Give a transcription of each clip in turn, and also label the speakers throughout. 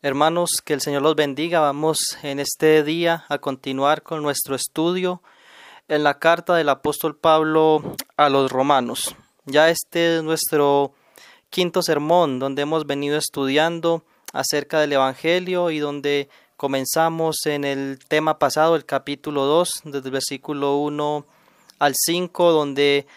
Speaker 1: Hermanos, que el Señor los bendiga. Vamos en este día a continuar con nuestro estudio en la carta del apóstol Pablo a los romanos. Ya este es nuestro quinto sermón donde hemos venido estudiando acerca del Evangelio y donde comenzamos en el tema pasado, el capítulo 2, desde el versículo 1 al 5, donde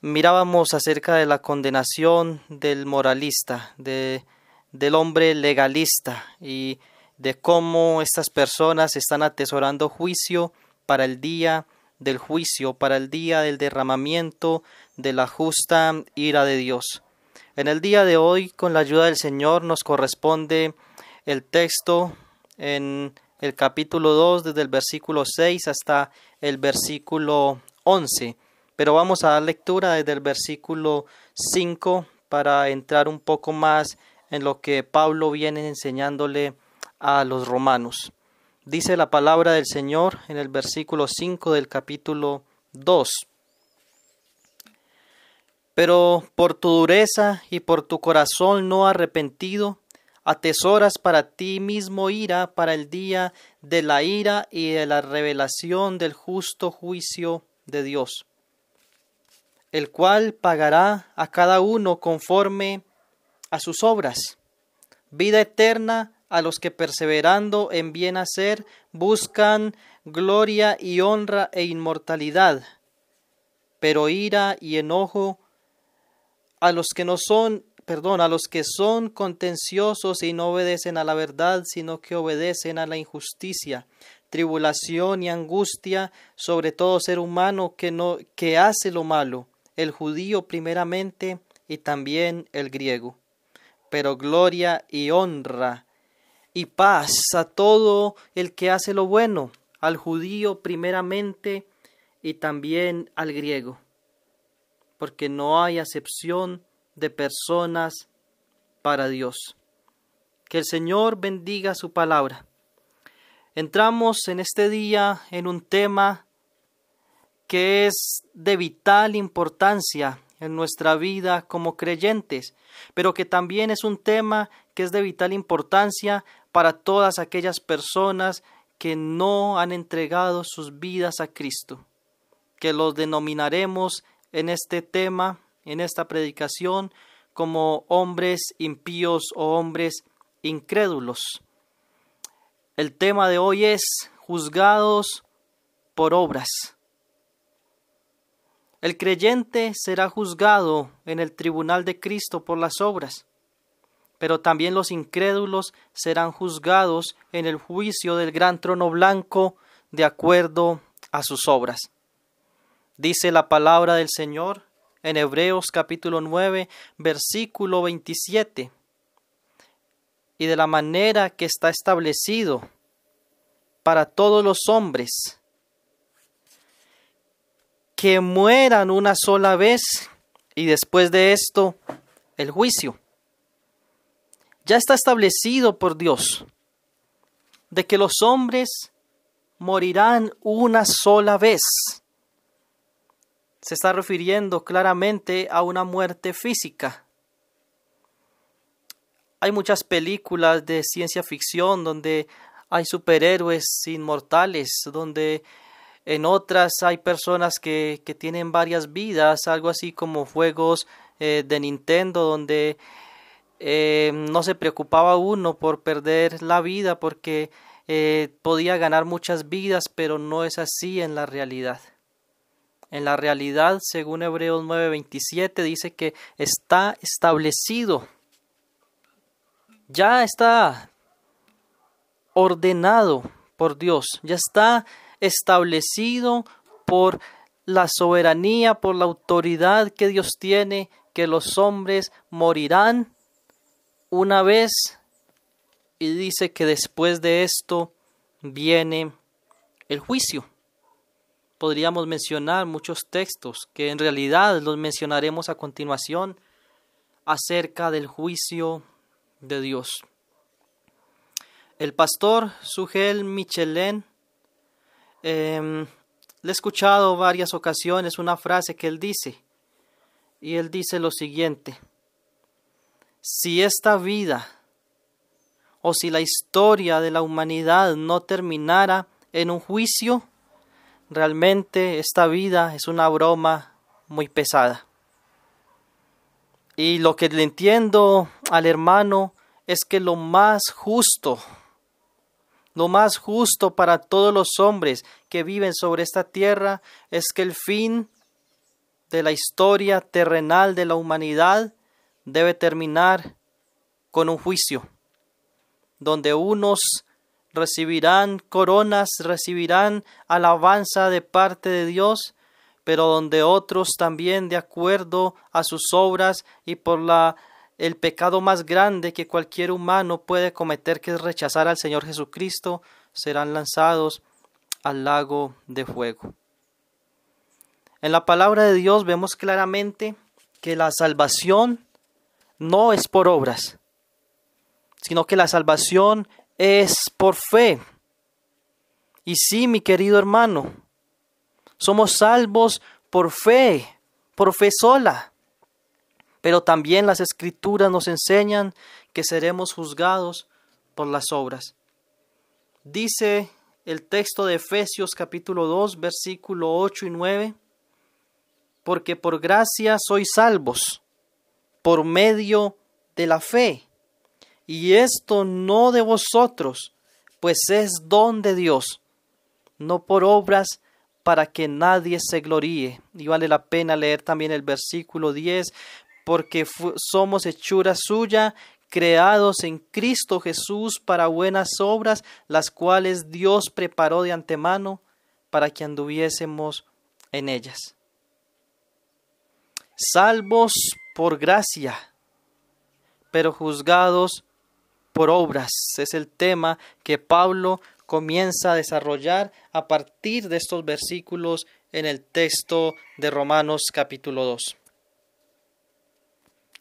Speaker 1: mirábamos acerca de la condenación del moralista, de, del hombre legalista y de cómo estas personas están atesorando juicio para el día del juicio, para el día del derramamiento de la justa ira de Dios. En el día de hoy, con la ayuda del Señor, nos corresponde el texto en el capítulo 2, desde el versículo 6 hasta el versículo 11 pero vamos a dar lectura desde el versículo 5 para entrar un poco más en lo que Pablo viene enseñándole a los romanos. Dice la palabra del Señor en el versículo 5 del capítulo 2. Pero por tu dureza y por tu corazón no arrepentido, atesoras para ti mismo ira para el día de la ira y de la revelación del justo juicio de Dios el cual pagará a cada uno conforme a sus obras. Vida eterna a los que perseverando en bien hacer buscan gloria y honra e inmortalidad, pero ira y enojo a los que no son, perdón, a los que son contenciosos y no obedecen a la verdad, sino que obedecen a la injusticia, tribulación y angustia sobre todo ser humano que no que hace lo malo el judío primeramente y también el griego. Pero gloria y honra y paz a todo el que hace lo bueno, al judío primeramente y también al griego, porque no hay acepción de personas para Dios. Que el Señor bendiga su palabra. Entramos en este día en un tema que es de vital importancia en nuestra vida como creyentes, pero que también es un tema que es de vital importancia para todas aquellas personas que no han entregado sus vidas a Cristo, que los denominaremos en este tema, en esta predicación, como hombres impíos o hombres incrédulos. El tema de hoy es juzgados por obras. El creyente será juzgado en el tribunal de Cristo por las obras, pero también los incrédulos serán juzgados en el juicio del gran trono blanco de acuerdo a sus obras. Dice la palabra del Señor en Hebreos capítulo 9, versículo 27. Y de la manera que está establecido para todos los hombres, que mueran una sola vez y después de esto el juicio. Ya está establecido por Dios de que los hombres morirán una sola vez. Se está refiriendo claramente a una muerte física. Hay muchas películas de ciencia ficción donde hay superhéroes inmortales, donde en otras hay personas que, que tienen varias vidas, algo así como juegos eh, de Nintendo donde eh, no se preocupaba uno por perder la vida porque eh, podía ganar muchas vidas, pero no es así en la realidad. En la realidad, según Hebreos 9:27, dice que está establecido, ya está ordenado por Dios, ya está establecido por la soberanía, por la autoridad que Dios tiene, que los hombres morirán una vez y dice que después de esto viene el juicio. Podríamos mencionar muchos textos que en realidad los mencionaremos a continuación acerca del juicio de Dios. El pastor Sugel Michelin Em, le he escuchado varias ocasiones una frase que él dice, y él dice lo siguiente, si esta vida o si la historia de la humanidad no terminara en un juicio, realmente esta vida es una broma muy pesada. Y lo que le entiendo al hermano es que lo más justo, lo más justo para todos los hombres que viven sobre esta tierra es que el fin de la historia terrenal de la humanidad debe terminar con un juicio donde unos recibirán coronas, recibirán alabanza de parte de Dios, pero donde otros también de acuerdo a sus obras y por la el pecado más grande que cualquier humano puede cometer, que es rechazar al Señor Jesucristo, serán lanzados al lago de fuego. En la palabra de Dios vemos claramente que la salvación no es por obras, sino que la salvación es por fe. Y sí, mi querido hermano, somos salvos por fe, por fe sola. Pero también las escrituras nos enseñan que seremos juzgados por las obras. Dice el texto de Efesios capítulo 2, versículo 8 y 9, porque por gracia sois salvos, por medio de la fe y esto no de vosotros, pues es don de Dios, no por obras para que nadie se gloríe. Y vale la pena leer también el versículo 10, porque somos hechura suya, creados en Cristo Jesús para buenas obras, las cuales Dios preparó de antemano para que anduviésemos en ellas. Salvos por gracia, pero juzgados por obras. Es el tema que Pablo comienza a desarrollar a partir de estos versículos en el texto de Romanos capítulo 2.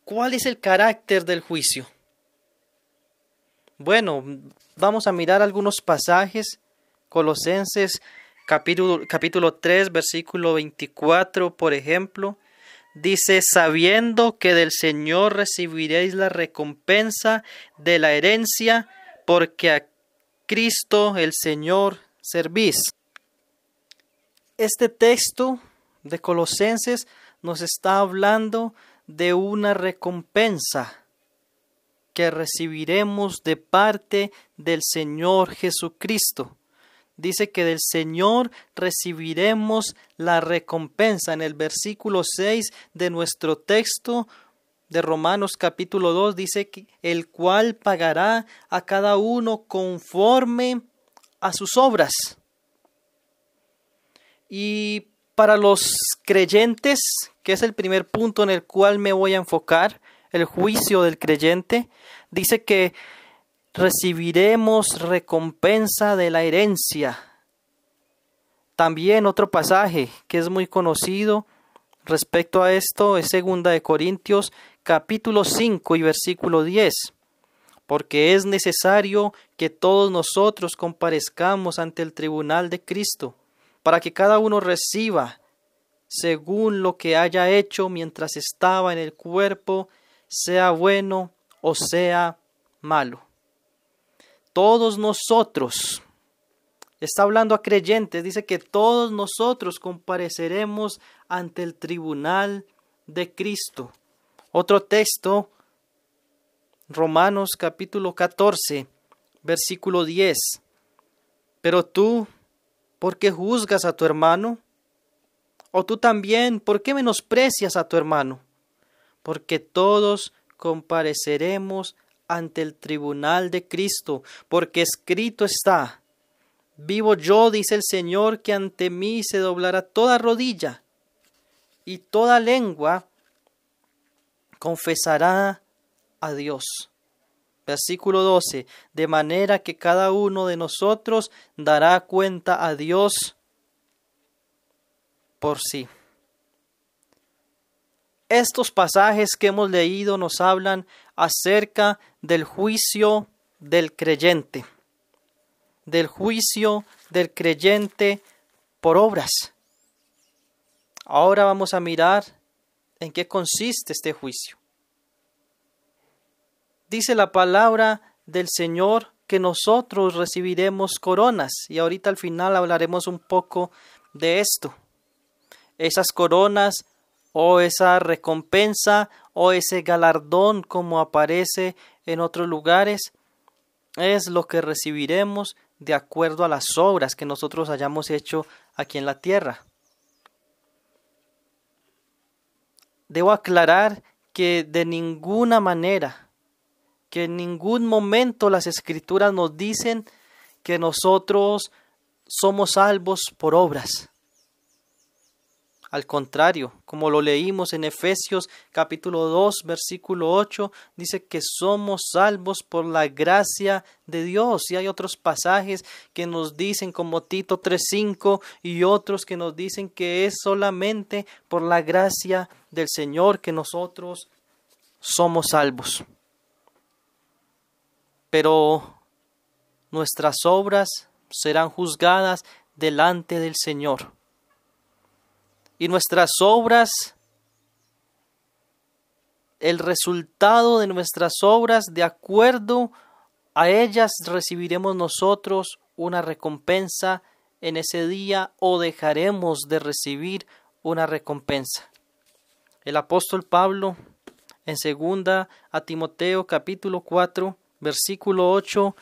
Speaker 1: ¿Cuál es el carácter del juicio? Bueno, vamos a mirar algunos pasajes. Colosenses capítulo, capítulo 3, versículo 24, por ejemplo, dice, sabiendo que del Señor recibiréis la recompensa de la herencia, porque a Cristo el Señor servís. Este texto de Colosenses nos está hablando una recompensa que recibiremos de parte del Señor Jesucristo dice que del Señor recibiremos la recompensa. En el versículo 6 de nuestro texto de Romanos capítulo 2 dice que el cual pagará a cada uno conforme a sus obras. Y para los creyentes, que es el primer punto en el cual me voy a enfocar, el juicio del creyente, dice que recibiremos recompensa de la herencia. También otro pasaje que es muy conocido respecto a esto es segunda de Corintios capítulo 5 y versículo 10. Porque es necesario que todos nosotros comparezcamos ante el tribunal de Cristo, para que cada uno reciba según lo que haya hecho mientras estaba en el cuerpo, sea bueno o sea malo todos nosotros, está hablando a creyentes, dice que todos nosotros compareceremos ante el tribunal de Cristo. Otro texto, Romanos capítulo 14, versículo 10. Pero tú, ¿por qué juzgas a tu hermano? O tú también, ¿por qué menosprecias a tu hermano? Porque todos compareceremos ante el tribunal de Cristo, porque escrito está, vivo yo, dice el Señor, que ante mí se doblará toda rodilla y toda lengua confesará a Dios. Versículo 12, de manera que cada uno de nosotros dará cuenta a Dios por sí. Estos pasajes que hemos leído nos hablan acerca del juicio del creyente, del juicio del creyente por obras. Ahora vamos a mirar en qué consiste este juicio. Dice la palabra del Señor que nosotros recibiremos coronas. Y ahorita al final hablaremos un poco de esto. Esas coronas o esa recompensa o ese galardón como aparece en otros lugares es lo que recibiremos de acuerdo a las obras que nosotros hayamos hecho aquí en la tierra. Debo aclarar que de ninguna manera, que en ningún momento las escrituras nos dicen que nosotros somos salvos por obras. Al contrario, como lo leímos en Efesios capítulo 2 versículo 8, dice que somos salvos por la gracia de Dios. Y hay otros pasajes que nos dicen como Tito 3.5 y otros que nos dicen que es solamente por la gracia del Señor que nosotros somos salvos. Pero nuestras obras serán juzgadas delante del Señor y nuestras obras, el resultado de nuestras obras, de acuerdo a ellas recibiremos nosotros una recompensa en ese día o dejaremos de recibir una recompensa. El apóstol Pablo en segunda a Timoteo capítulo 4 versículo 8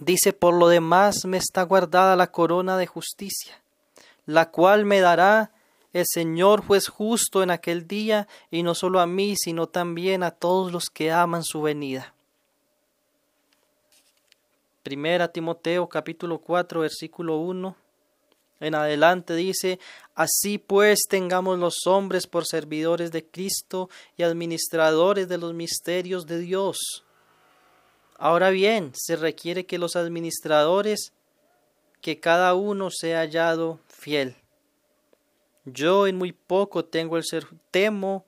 Speaker 1: dice por lo demás me está guardada la corona de justicia la cual me dará el Señor juez justo en aquel día, y no solo a mí, sino también a todos los que aman su venida. Primera Timoteo capítulo 4 versículo 1 en adelante dice, Así pues tengamos los hombres por servidores de Cristo y administradores de los misterios de Dios. Ahora bien, se requiere que los administradores, que cada uno sea hallado fiel. Yo en muy poco tengo el ser temo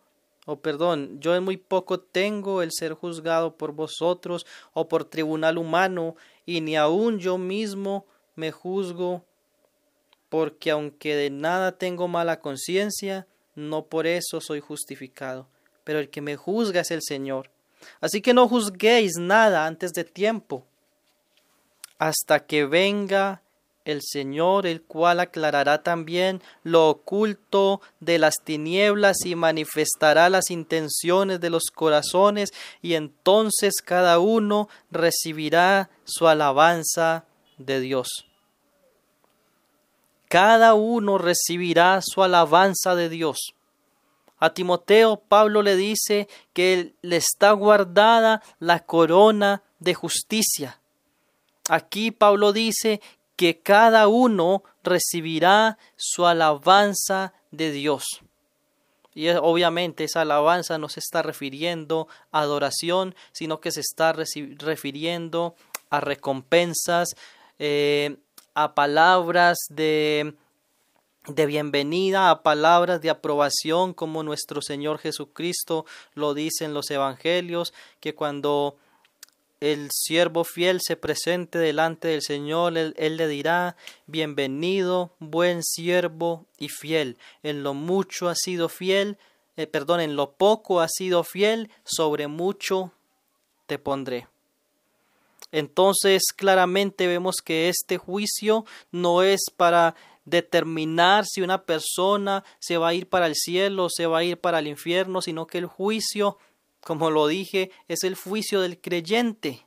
Speaker 1: o perdón, yo en muy poco tengo el ser juzgado por vosotros o por tribunal humano, y ni aun yo mismo me juzgo, porque aunque de nada tengo mala conciencia, no por eso soy justificado, pero el que me juzga es el Señor. Así que no juzguéis nada antes de tiempo, hasta que venga el Señor, el cual aclarará también lo oculto de las tinieblas y manifestará las intenciones de los corazones, y entonces cada uno recibirá su alabanza de Dios. Cada uno recibirá su alabanza de Dios. A Timoteo Pablo le dice que le está guardada la corona de justicia. Aquí Pablo dice que cada uno recibirá su alabanza de Dios. Y obviamente esa alabanza no se está refiriendo a adoración, sino que se está refiriendo a recompensas, eh, a palabras de, de bienvenida, a palabras de aprobación, como nuestro Señor Jesucristo lo dice en los Evangelios, que cuando el siervo fiel se presente delante del Señor, él, le dirá, bienvenido, buen siervo y fiel. En lo mucho ha sido fiel, eh, perdón, en lo poco ha sido fiel, sobre mucho te pondré. Entonces claramente vemos que este juicio no es para determinar si una persona se va a ir para el cielo o se va a ir para el infierno, sino que el juicio como lo dije, es el juicio del creyente.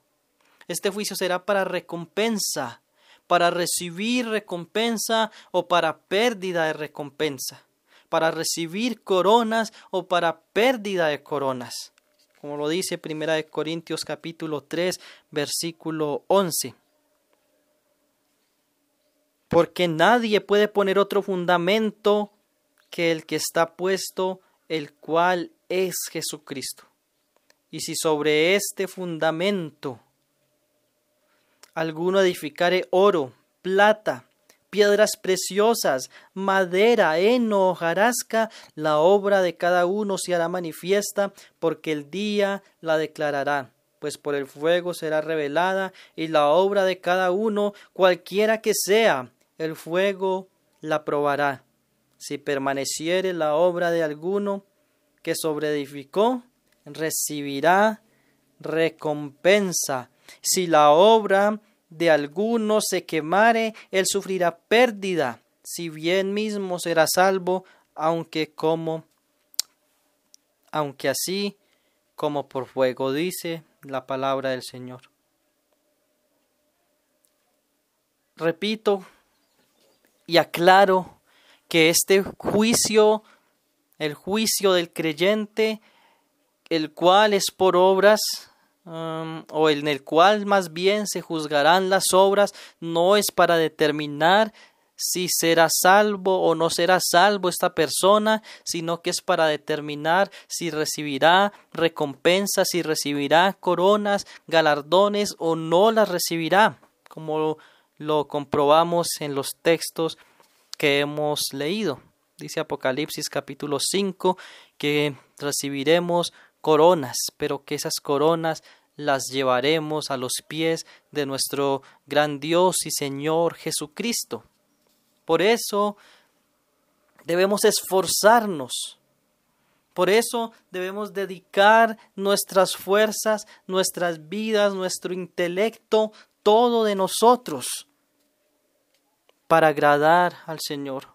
Speaker 1: Este juicio será para recompensa, para recibir recompensa o para pérdida de recompensa, para recibir coronas o para pérdida de coronas, como lo dice Primera de Corintios capítulo 3, versículo 11. Porque nadie puede poner otro fundamento que el que está puesto, el cual es Jesucristo. Y si sobre este fundamento alguno edificare oro, plata, piedras preciosas, madera, heno, hojarasca, la obra de cada uno se hará manifiesta, porque el día la declarará, pues por el fuego será revelada, y la obra de cada uno, cualquiera que sea, el fuego la probará. Si permaneciere la obra de alguno que sobreedificó, recibirá recompensa. Si la obra de alguno se quemare, él sufrirá pérdida, si bien mismo será salvo, aunque como aunque así como por fuego dice la palabra del Señor. Repito y aclaro que este juicio, el juicio del creyente, el cual es por obras, o en el cual más bien se juzgarán las obras, no es para determinar si será salvo o no será salvo esta persona, sino que es para determinar si recibirá recompensas, si recibirá coronas, galardones o no las recibirá, como lo comprobamos en los textos que hemos leído. Dice Apocalipsis capítulo 5 que recibiremos coronas, pero que esas coronas las llevaremos a los pies de nuestro gran Dios y Señor Jesucristo. Por eso debemos esforzarnos. Por eso debemos dedicar nuestras fuerzas, nuestras vidas, nuestro intelecto, todo de nosotros para agradar al Señor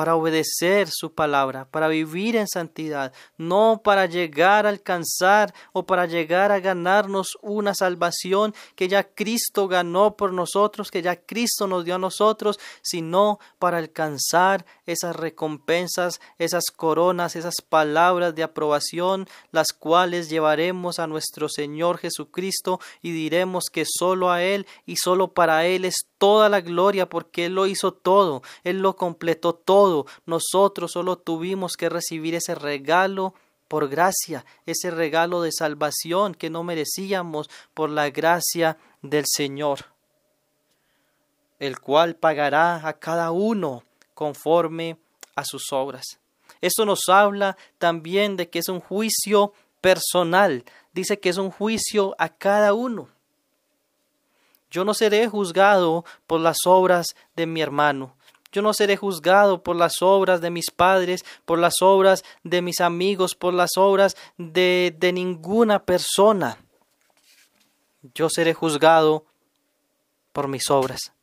Speaker 1: para obedecer su palabra, para vivir en santidad, no para llegar a alcanzar o para llegar a ganarnos una salvación que ya Cristo ganó por nosotros, que ya Cristo nos dio a nosotros, sino para alcanzar esas recompensas, esas coronas, esas palabras de aprobación, las cuales llevaremos a nuestro Señor Jesucristo y diremos que solo a Él y solo para Él es toda la gloria porque Él lo hizo todo, Él lo completó todo. Nosotros solo tuvimos que recibir ese regalo por gracia, ese regalo de salvación que no merecíamos por la gracia del Señor, el cual pagará a cada uno conforme a sus obras. Esto nos habla también de que es un juicio personal, dice que es un juicio a cada uno. Yo no seré juzgado por las obras de mi hermano, yo no seré juzgado por las obras de mis padres, por las obras de mis amigos, por las obras de, de ninguna persona. Yo seré juzgado por mis obras.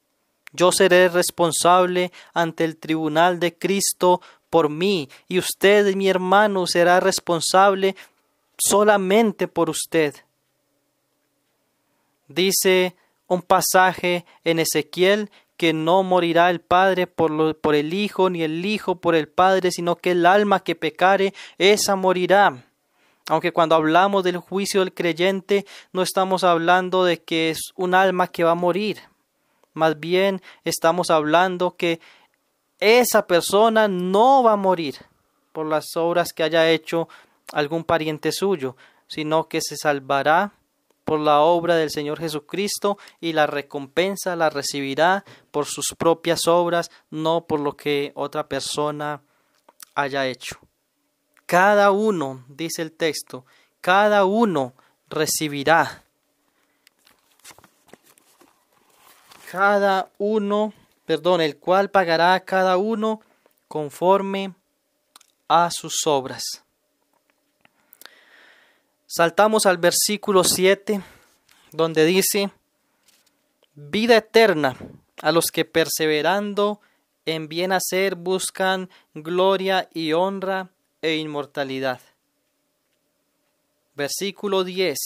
Speaker 1: Yo seré responsable ante el tribunal de Cristo por mí, y usted, mi hermano, será responsable solamente por usted. Dice un pasaje en Ezequiel que no morirá el Padre por, el Hijo, ni el Hijo por el Padre, sino que el alma que pecare, esa morirá. Aunque cuando hablamos del juicio del creyente, no estamos hablando de que es un alma que va a morir. Más bien estamos hablando que esa persona no va a morir por las obras que haya hecho algún pariente suyo, sino que se salvará por la obra del Señor Jesucristo y la recompensa la recibirá por sus propias obras, no por lo que otra persona haya hecho. Cada uno, dice el texto, cada uno recibirá. Cada uno, perdón, el cual pagará a cada uno conforme a sus obras. Saltamos al versículo 7, donde dice, vida eterna a los que perseverando en bien hacer buscan gloria y honra e inmortalidad. Versículo 10.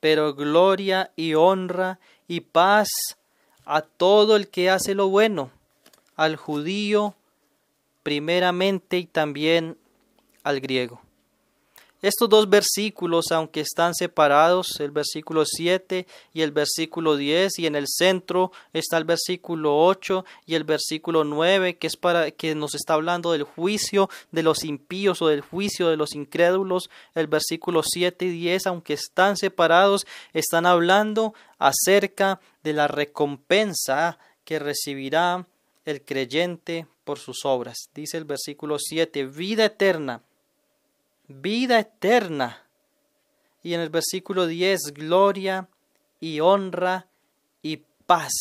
Speaker 1: Pero gloria y honra y paz a todo el que hace lo bueno, al judío primeramente y también al griego. Estos dos versículos, aunque están separados, el versículo 7 y el versículo 10, y en el centro está el versículo 8 y el versículo 9, que es para que nos está hablando del juicio de los impíos o del juicio de los incrédulos. El versículo 7 y 10, aunque están separados, están hablando acerca de la recompensa que recibirá el creyente por sus obras. Dice el versículo 7, vida eterna vida eterna. Y en el versículo 10, gloria y honra y paz.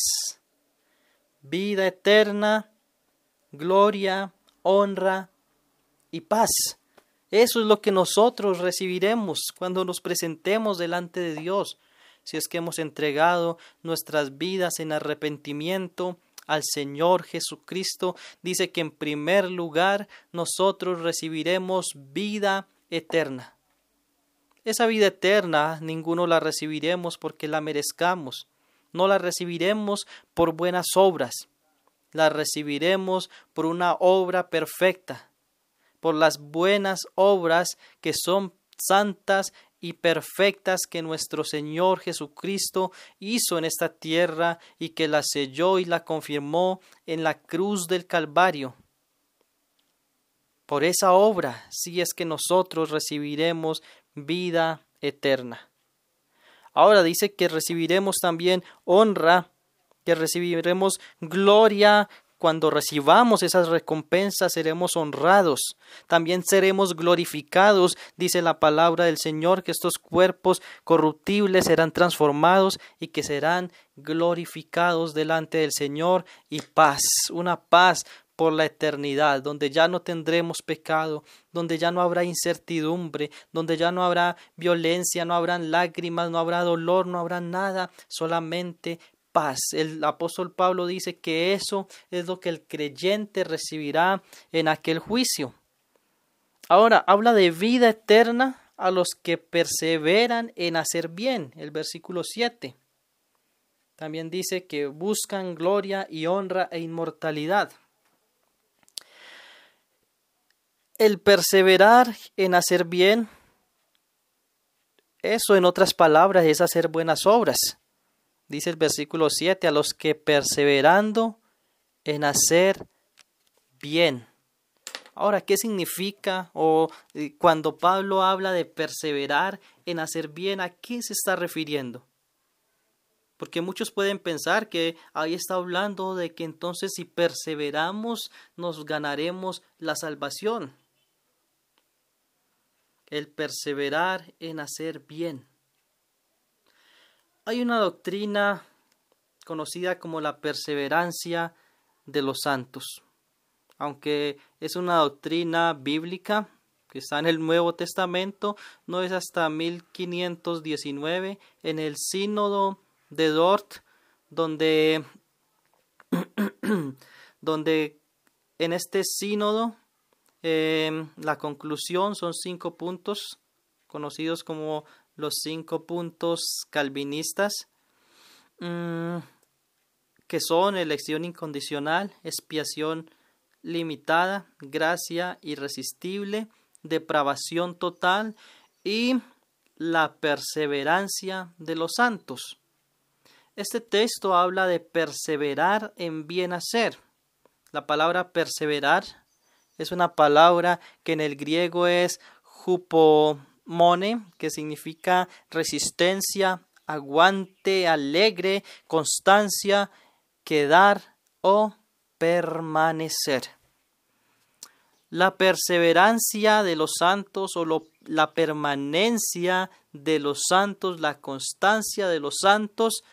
Speaker 1: Vida eterna, gloria, honra y paz. Eso es lo que nosotros recibiremos cuando nos presentemos delante de Dios, si es que hemos entregado nuestras vidas en arrepentimiento al Señor Jesucristo. Dice que en primer lugar nosotros recibiremos vida eterna. Esa vida eterna ninguno la recibiremos porque la merezcamos. No la recibiremos por buenas obras. La recibiremos por una obra perfecta, por las buenas obras que son santas y perfectas que nuestro Señor Jesucristo hizo en esta tierra y que la selló y la confirmó en la cruz del Calvario. Por esa obra, si es que nosotros recibiremos vida eterna. Ahora dice que recibiremos también honra, que recibiremos gloria cuando recibamos esas recompensas seremos honrados. También seremos glorificados, dice la palabra del Señor, que estos cuerpos corruptibles serán transformados y que serán glorificados delante del Señor y paz, una paz por la eternidad, donde ya no tendremos pecado, donde ya no habrá incertidumbre, donde ya no habrá violencia, no habrán lágrimas, no habrá dolor, no habrá nada, solamente paz. El apóstol Pablo dice que eso es lo que el creyente recibirá en aquel juicio. Ahora habla de vida eterna a los que perseveran en hacer bien, el versículo 7. También dice que buscan gloria y honra e inmortalidad. El perseverar en hacer bien, eso en otras palabras es hacer buenas obras dice el versículo 7, a los que perseverando en hacer bien. Ahora, ¿qué significa o eh, cuando Pablo habla de perseverar en hacer bien, a qué se está refiriendo? Porque muchos pueden pensar que ahí está hablando de que entonces si perseveramos nos ganaremos la salvación. El perseverar en hacer bien. Hay una doctrina conocida como la perseverancia de los santos, aunque es una doctrina bíblica que está en el Nuevo Testamento, no es hasta 1519 en el sínodo de Dort, donde, donde en este sínodo em, la conclusión son cinco puntos conocidos como los cinco puntos calvinistas, mm, que son elección incondicional, expiación limitada, gracia irresistible, depravación total y la perseverancia de los santos. Este texto habla de perseverar en bien hacer. La palabra perseverar es una palabra que en el griego es jupo, mone, que significa resistencia, aguante, alegre, constancia, quedar o permanecer. La perseverancia de los santos o la permanencia de los santos, la constancia de los santos,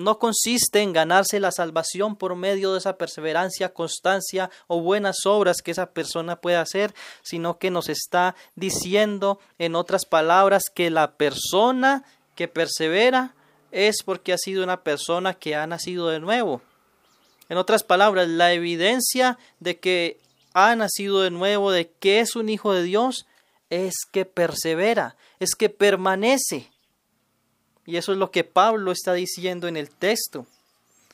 Speaker 1: no consiste en ganarse la salvación por medio de esa perseverancia, constancia o buenas obras que esa persona puede hacer, sino que nos está diciendo, en otras palabras, que la persona que persevera es porque ha sido una persona que ha nacido de nuevo. En otras palabras, la evidencia de que ha nacido de nuevo, de que es un hijo de Dios, es que persevera, es que permanece. Y eso es lo que Pablo está diciendo en el texto.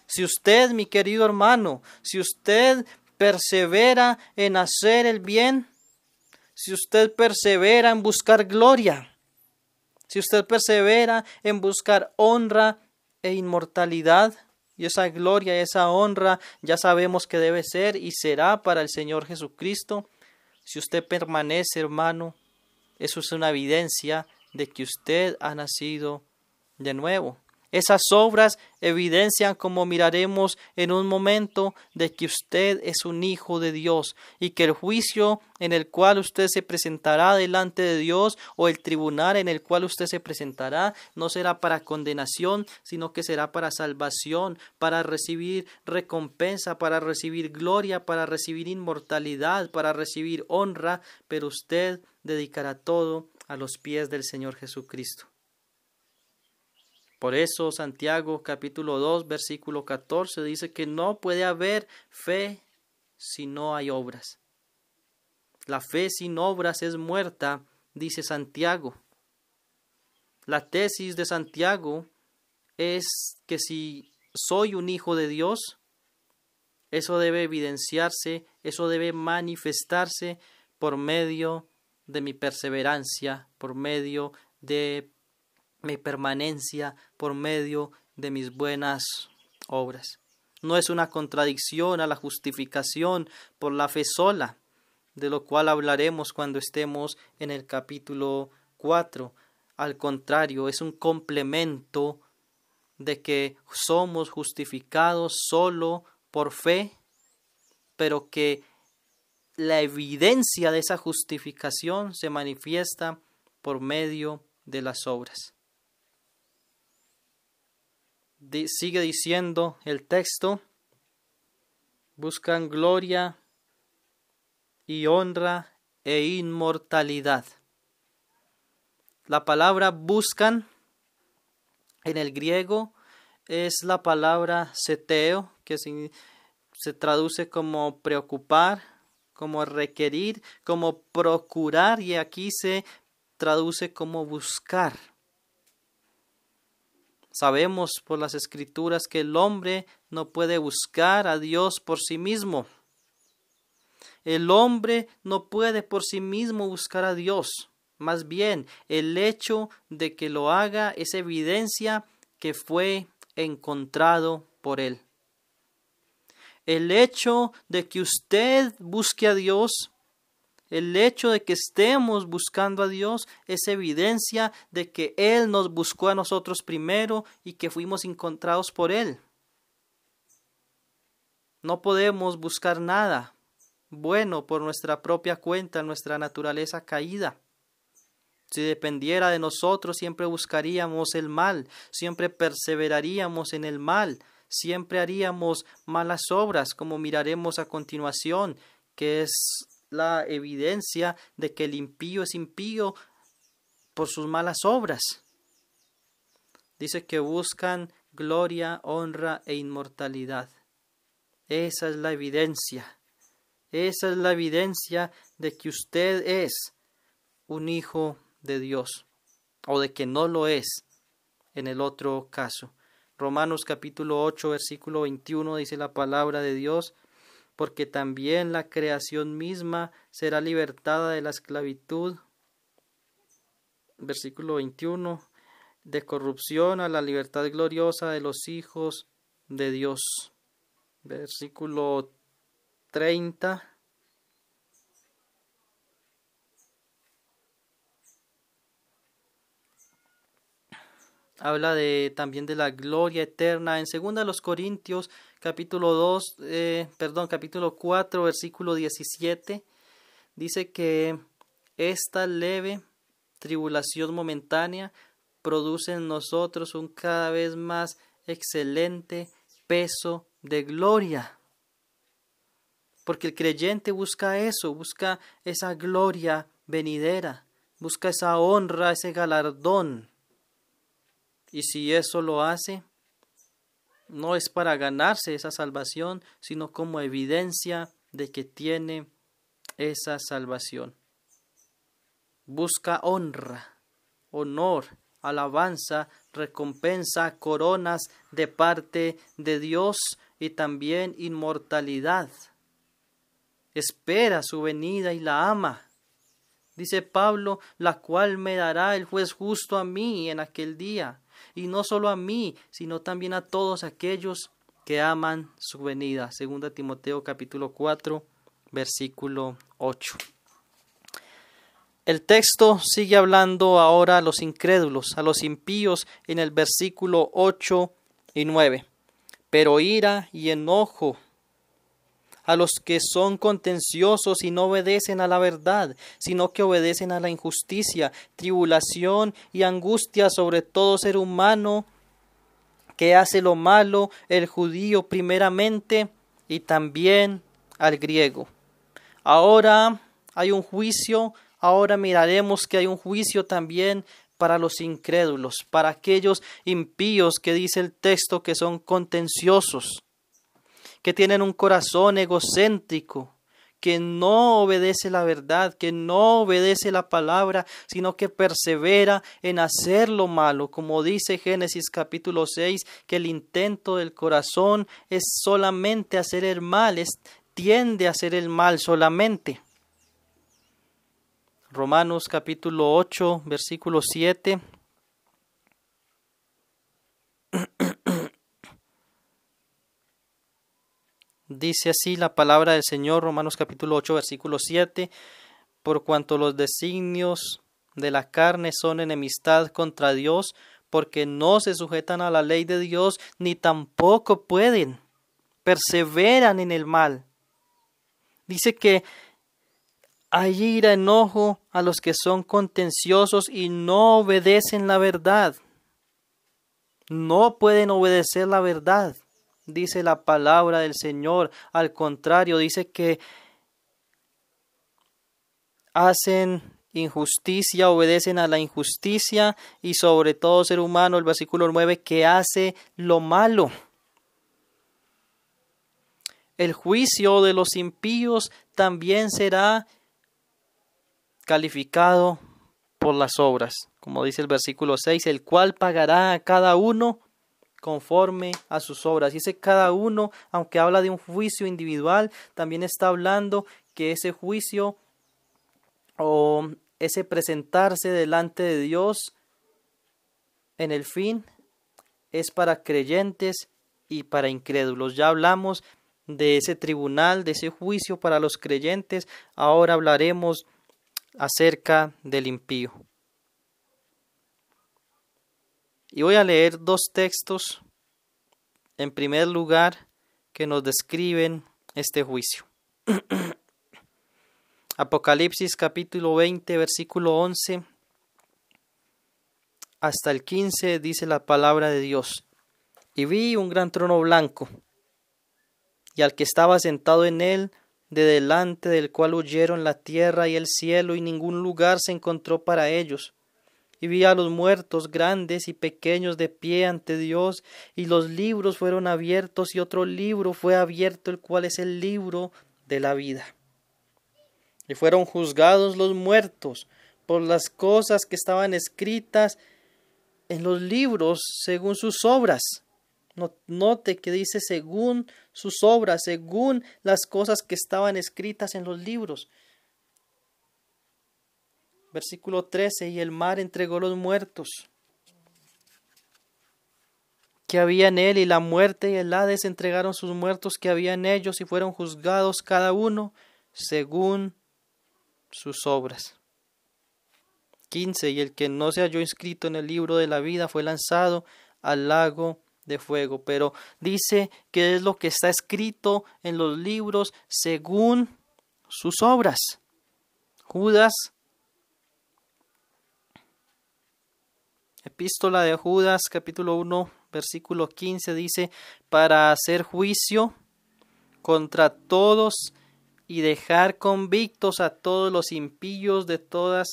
Speaker 1: Si usted, mi querido hermano, si usted persevera en hacer el bien, si usted persevera en buscar gloria, si usted persevera en buscar honra e inmortalidad, y esa gloria, esa honra, ya sabemos que debe ser y será para el Señor Jesucristo. Si usted permanece, hermano, eso es una evidencia de que usted ha nacido de nuevo. Esas obras evidencian, como miraremos en un momento, de que usted es un hijo de Dios y que el juicio en el cual usted se presentará delante de Dios o el tribunal en el cual usted se presentará no será para condenación, sino que será para salvación, para recibir recompensa, para recibir gloria, para recibir inmortalidad, para recibir honra, pero usted dedicará todo a los pies del Señor Jesucristo. Por eso Santiago capítulo 2 versículo 14 dice que no puede haber fe si no hay obras. La fe sin obras es muerta, dice Santiago. La tesis de Santiago es que si soy un hijo de Dios, eso debe evidenciarse, eso debe manifestarse por medio de mi perseverancia, por medio de mi permanencia por medio de mis buenas obras. No es una contradicción a la justificación por la fe sola, de lo cual hablaremos cuando estemos en el capítulo 4. Al contrario, es un complemento de que somos justificados solo por fe, pero que la evidencia de esa justificación se manifiesta por medio de las obras sigue diciendo el texto, buscan gloria y honra e inmortalidad. La palabra buscan en el griego es la palabra seteo, que se, se traduce como preocupar, como requerir, como procurar y aquí se traduce como buscar. Sabemos por las escrituras que el hombre no puede buscar a Dios por sí mismo. El hombre no puede por sí mismo buscar a Dios. Más bien, el hecho de que lo haga es evidencia que fue encontrado por él. El hecho de que usted busque a Dios el hecho de que estemos buscando a Dios es evidencia de que Él nos buscó a nosotros primero y que fuimos encontrados por Él. No podemos buscar nada bueno por nuestra propia cuenta, nuestra naturaleza caída. Si dependiera de nosotros, siempre buscaríamos el mal, siempre perseveraríamos en el mal, siempre haríamos malas obras, como miraremos a continuación, que es la evidencia de que el impío es impío por sus malas obras. Dice que buscan gloria, honra e inmortalidad. Esa es la evidencia. Esa es la evidencia de que usted es un hijo de Dios o de que no lo es en el otro caso. Romanos capítulo 8 versículo 21 dice la palabra de Dios porque también la creación misma será libertada de la esclavitud. Versículo 21. De corrupción a la libertad gloriosa de los hijos de Dios. Versículo 30. habla de también de la gloria eterna en segunda los Corintios capítulo 2 eh, perdón capítulo 4 versículo 17 dice que esta leve tribulación momentánea produce en nosotros un cada vez más excelente peso de gloria. Porque el creyente busca eso busca esa gloria venidera busca esa honra ese galardón. Y si eso lo hace, no es para ganarse esa salvación, sino como evidencia de que tiene esa salvación. Busca honra, honor, alabanza, recompensa, coronas de parte de Dios y también inmortalidad. Espera su venida y la ama. Dice Pablo, la cual me dará el juez justo a mí en aquel día y no solo a mí, sino también a todos aquellos que aman su venida. Segunda Timoteo capítulo 4, versículo 8. El texto sigue hablando ahora a los incrédulos, a los impíos en el versículo 8 y 9. Pero ira y enojo a los que son contenciosos y no obedecen a la verdad, sino que obedecen a la injusticia, tribulación y angustia sobre todo ser humano que hace lo malo, el judío primeramente y también al griego. Ahora hay un juicio Ahora miraremos que hay un juicio también para los incrédulos, para aquellos impíos que dice el texto que son contenciosos, que tienen un corazón egocéntrico, que no obedece la verdad, que no obedece la palabra, sino que persevera en hacer lo malo, como dice Génesis capítulo 6, que el intento del corazón es solamente hacer el mal, es, tiende a hacer el mal solamente. Romanos capítulo 8, versículo 7. Dice así la palabra del Señor, Romanos capítulo 8, versículo 7, por cuanto los designios de la carne son enemistad contra Dios, porque no se sujetan a la ley de Dios, ni tampoco pueden, perseveran en el mal. Dice que hay ira, enojo a los que son contenciosos y no obedecen la verdad. No pueden obedecer la verdad, dice la palabra del Señor. Al contrario, dice que hacen injusticia, obedecen a la injusticia y sobre todo ser humano, el versículo 9, que hace lo malo. El juicio de los impíos también será calificado por las obras, como dice el versículo 6, el cual pagará a cada uno conforme a sus obras. Y ese cada uno, aunque habla de un juicio individual, también está hablando que ese juicio o ese presentarse delante de Dios en el fin es para creyentes y para incrédulos. Ya hablamos de ese tribunal, de ese juicio para los creyentes, ahora hablaremos acerca del impío. Y voy a leer dos textos, en primer lugar, que nos describen este juicio. Apocalipsis capítulo 20, versículo 11 hasta el 15 dice la palabra de Dios. Y vi un gran trono blanco, y al que estaba sentado en él, de delante del cual huyeron la tierra y el cielo, y ningún lugar se encontró para ellos. Y vi a los muertos grandes y pequeños de pie ante Dios, y los libros fueron abiertos, y otro libro fue abierto, el cual es el libro de la vida. Y fueron juzgados los muertos por las cosas que estaban escritas en los libros según sus obras. Note que dice según sus obras, según las cosas que estaban escritas en los libros. Versículo 13, y el mar entregó los muertos que había en él, y la muerte y el Hades entregaron sus muertos que había en ellos, y fueron juzgados cada uno según sus obras. 15. Y el que no se halló inscrito en el libro de la vida fue lanzado al lago de fuego, pero dice que es lo que está escrito en los libros según sus obras. Judas, epístola de Judas capítulo 1 versículo 15 dice, para hacer juicio contra todos y dejar convictos a todos los impíos de todas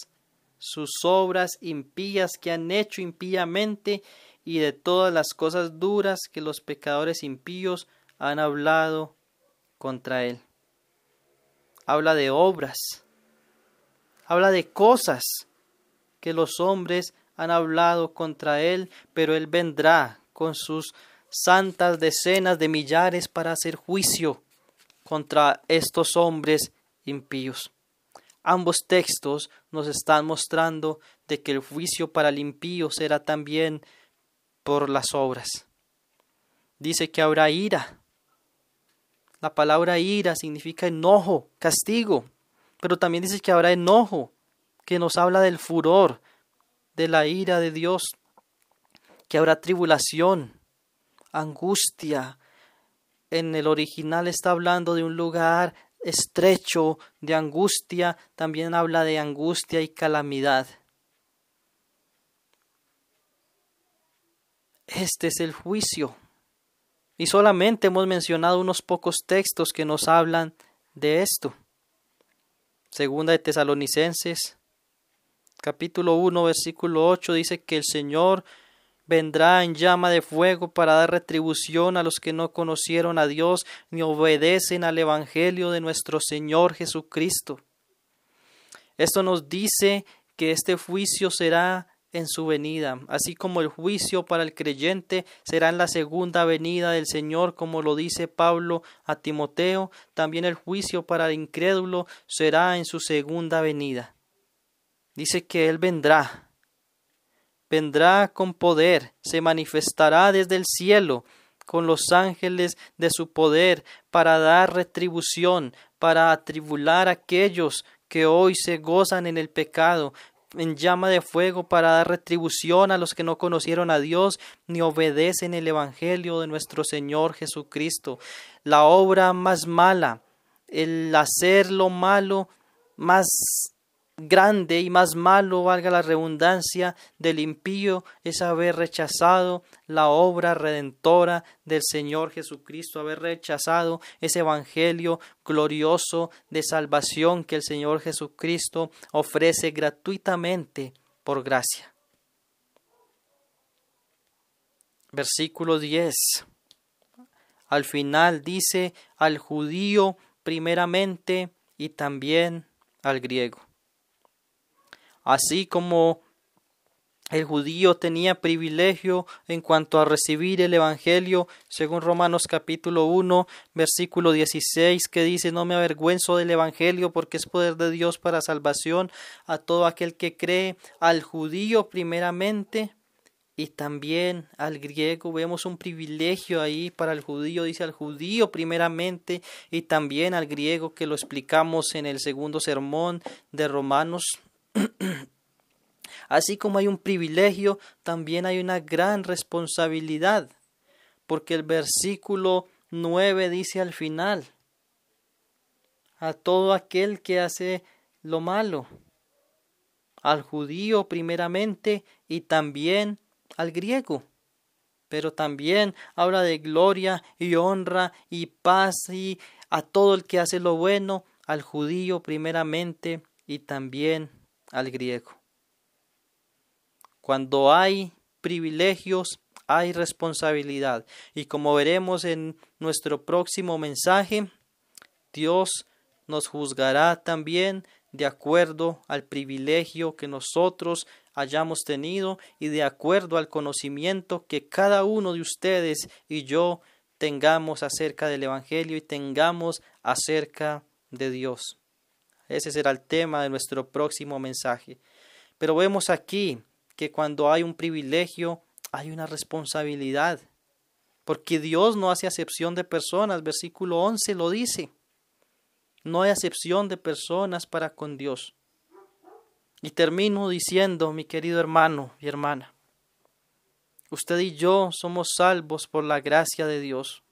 Speaker 1: sus obras impías que han hecho impíamente y de todas las cosas duras que los pecadores impíos han hablado contra él. Habla de obras, habla de cosas que los hombres han hablado contra él, pero él vendrá con sus santas decenas de millares para hacer juicio contra estos hombres impíos. Ambos textos nos están mostrando de que el juicio para el impío será también por las obras. Dice que habrá ira. La palabra ira significa enojo, castigo, pero también dice que habrá enojo que nos habla del furor, de la ira de Dios, que habrá tribulación, angustia. En el original está hablando de un lugar estrecho de angustia, también habla de angustia y calamidad. Este es el juicio. Y solamente hemos mencionado unos pocos textos que nos hablan de esto. Segunda de Tesalonicenses, capítulo 1, versículo 8 dice que el Señor vendrá en llama de fuego para dar retribución a los que no conocieron a Dios ni obedecen al Evangelio de nuestro Señor Jesucristo. Esto nos dice que este juicio será en su venida, así como el juicio para el creyente será en la segunda venida del Señor, como lo dice Pablo a Timoteo, también el juicio para el incrédulo será en su segunda venida. Dice que Él vendrá, vendrá con poder, se manifestará desde el cielo con los ángeles de su poder para dar retribución, para atribular a aquellos que hoy se gozan en el pecado, en llama de fuego para dar retribución a los que no conocieron a Dios ni obedecen el Evangelio de nuestro Señor Jesucristo. La obra más mala, el hacer lo malo más grande y más malo, valga la redundancia, del impío es haber rechazado la obra redentora del Señor Jesucristo, haber rechazado ese Evangelio glorioso de salvación que el Señor Jesucristo ofrece gratuitamente por gracia. Versículo 10. Al final dice al judío primeramente y también al griego. Así como el judío tenía privilegio en cuanto a recibir el Evangelio, según Romanos capítulo 1, versículo 16, que dice, no me avergüenzo del Evangelio porque es poder de Dios para salvación a todo aquel que cree, al judío primeramente y también al griego. Vemos un privilegio ahí para el judío, dice al judío primeramente y también al griego que lo explicamos en el segundo sermón de Romanos Así como hay un privilegio, también hay una gran responsabilidad, porque el versículo 9 dice al final, a todo aquel que hace lo malo, al judío primeramente y también al griego. Pero también habla de gloria y honra y paz y a todo el que hace lo bueno, al judío primeramente y también al griego. Cuando hay privilegios, hay responsabilidad. Y como veremos en nuestro próximo mensaje, Dios nos juzgará también de acuerdo al privilegio que nosotros hayamos tenido y de acuerdo al conocimiento que cada uno de ustedes y yo tengamos acerca del Evangelio y tengamos acerca de Dios. Ese será el tema de nuestro próximo mensaje. Pero vemos aquí que cuando hay un privilegio hay una responsabilidad. Porque Dios no hace acepción de personas. Versículo 11 lo dice. No hay acepción de personas para con Dios. Y termino diciendo, mi querido hermano y hermana, usted y yo somos salvos por la gracia de Dios.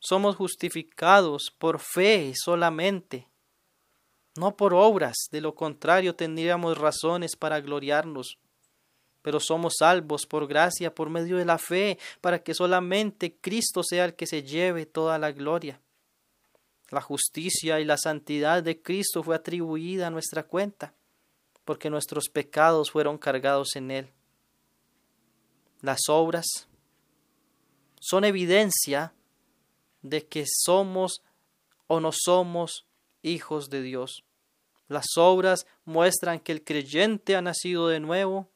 Speaker 1: Somos justificados por fe solamente no por obras, de lo contrario tendríamos razones para gloriarnos. Pero somos salvos por gracia, por medio de la fe, para que solamente Cristo sea el que se lleve toda la gloria. La justicia y la santidad de Cristo fue atribuida a nuestra cuenta, porque nuestros pecados fueron cargados en Él. Las obras son evidencia de que somos o no somos hijos de Dios. Las obras muestran que el creyente ha nacido de nuevo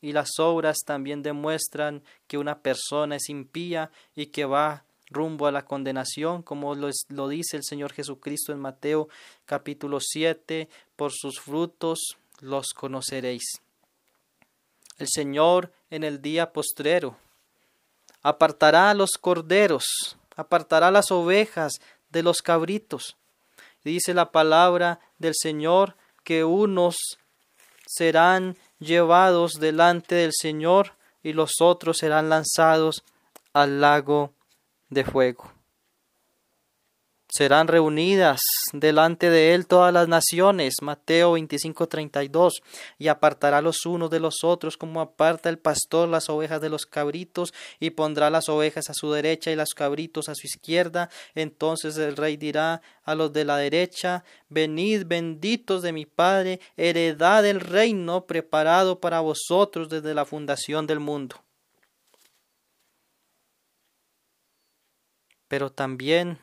Speaker 1: y las obras también demuestran que una persona es impía y que va rumbo a la condenación, como lo, dice el Señor Jesucristo en Mateo capítulo 7, por sus frutos los conoceréis. El Señor en el día postrero apartará a los corderos, apartará las ovejas de los cabritos, Dice la palabra del Señor que unos serán llevados delante del Señor y los otros serán lanzados al lago de fuego. Serán reunidas delante de él todas las naciones, Mateo 25:32, y apartará los unos de los otros como aparta el pastor las ovejas de los cabritos, y pondrá las ovejas a su derecha y los cabritos a su izquierda. Entonces el rey dirá a los de la derecha, venid benditos de mi Padre, heredad del reino preparado para vosotros desde la fundación del mundo. Pero también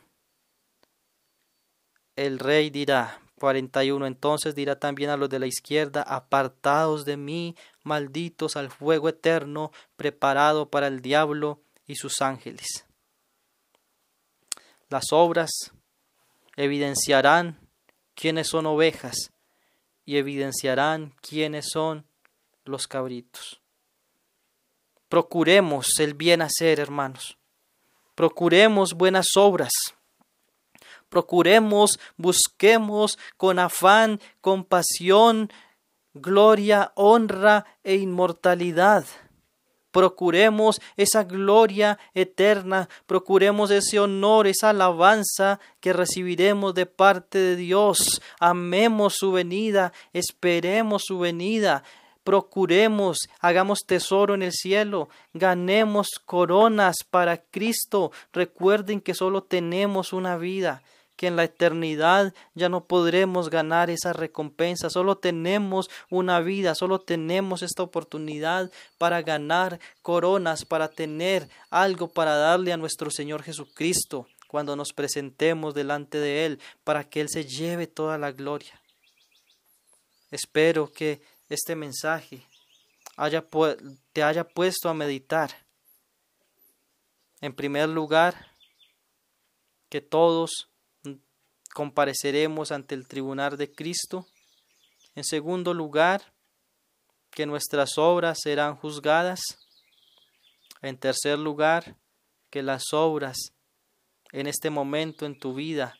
Speaker 1: el rey dirá, 41, entonces dirá también a los de la izquierda, apartados de mí, malditos al fuego eterno, preparado para el diablo y sus ángeles. Las obras evidenciarán quiénes son ovejas y evidenciarán quiénes son los cabritos. Procuremos el bien hacer, hermanos. Procuremos buenas obras procuremos, busquemos con afán, compasión, gloria, honra e inmortalidad. Procuremos esa gloria eterna, procuremos ese honor, esa alabanza que recibiremos de parte de Dios. Amemos su venida, esperemos su venida, procuremos, hagamos tesoro en el cielo, ganemos coronas para Cristo. Recuerden que solo tenemos una vida que en la eternidad ya no podremos ganar esa recompensa. Solo tenemos una vida, solo tenemos esta oportunidad para ganar coronas, para tener algo para darle a nuestro Señor Jesucristo cuando nos presentemos delante de Él, para que Él se lleve toda la gloria. Espero que este mensaje te haya puesto a meditar. En primer lugar, que todos compareceremos ante el tribunal de Cristo. En segundo lugar, que nuestras obras serán juzgadas. En tercer lugar, que las obras en este momento en tu vida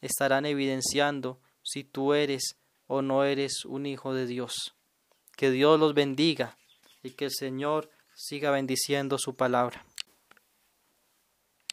Speaker 1: estarán evidenciando si tú eres o no eres un hijo de Dios. Que Dios los bendiga y que el Señor siga bendiciendo su palabra.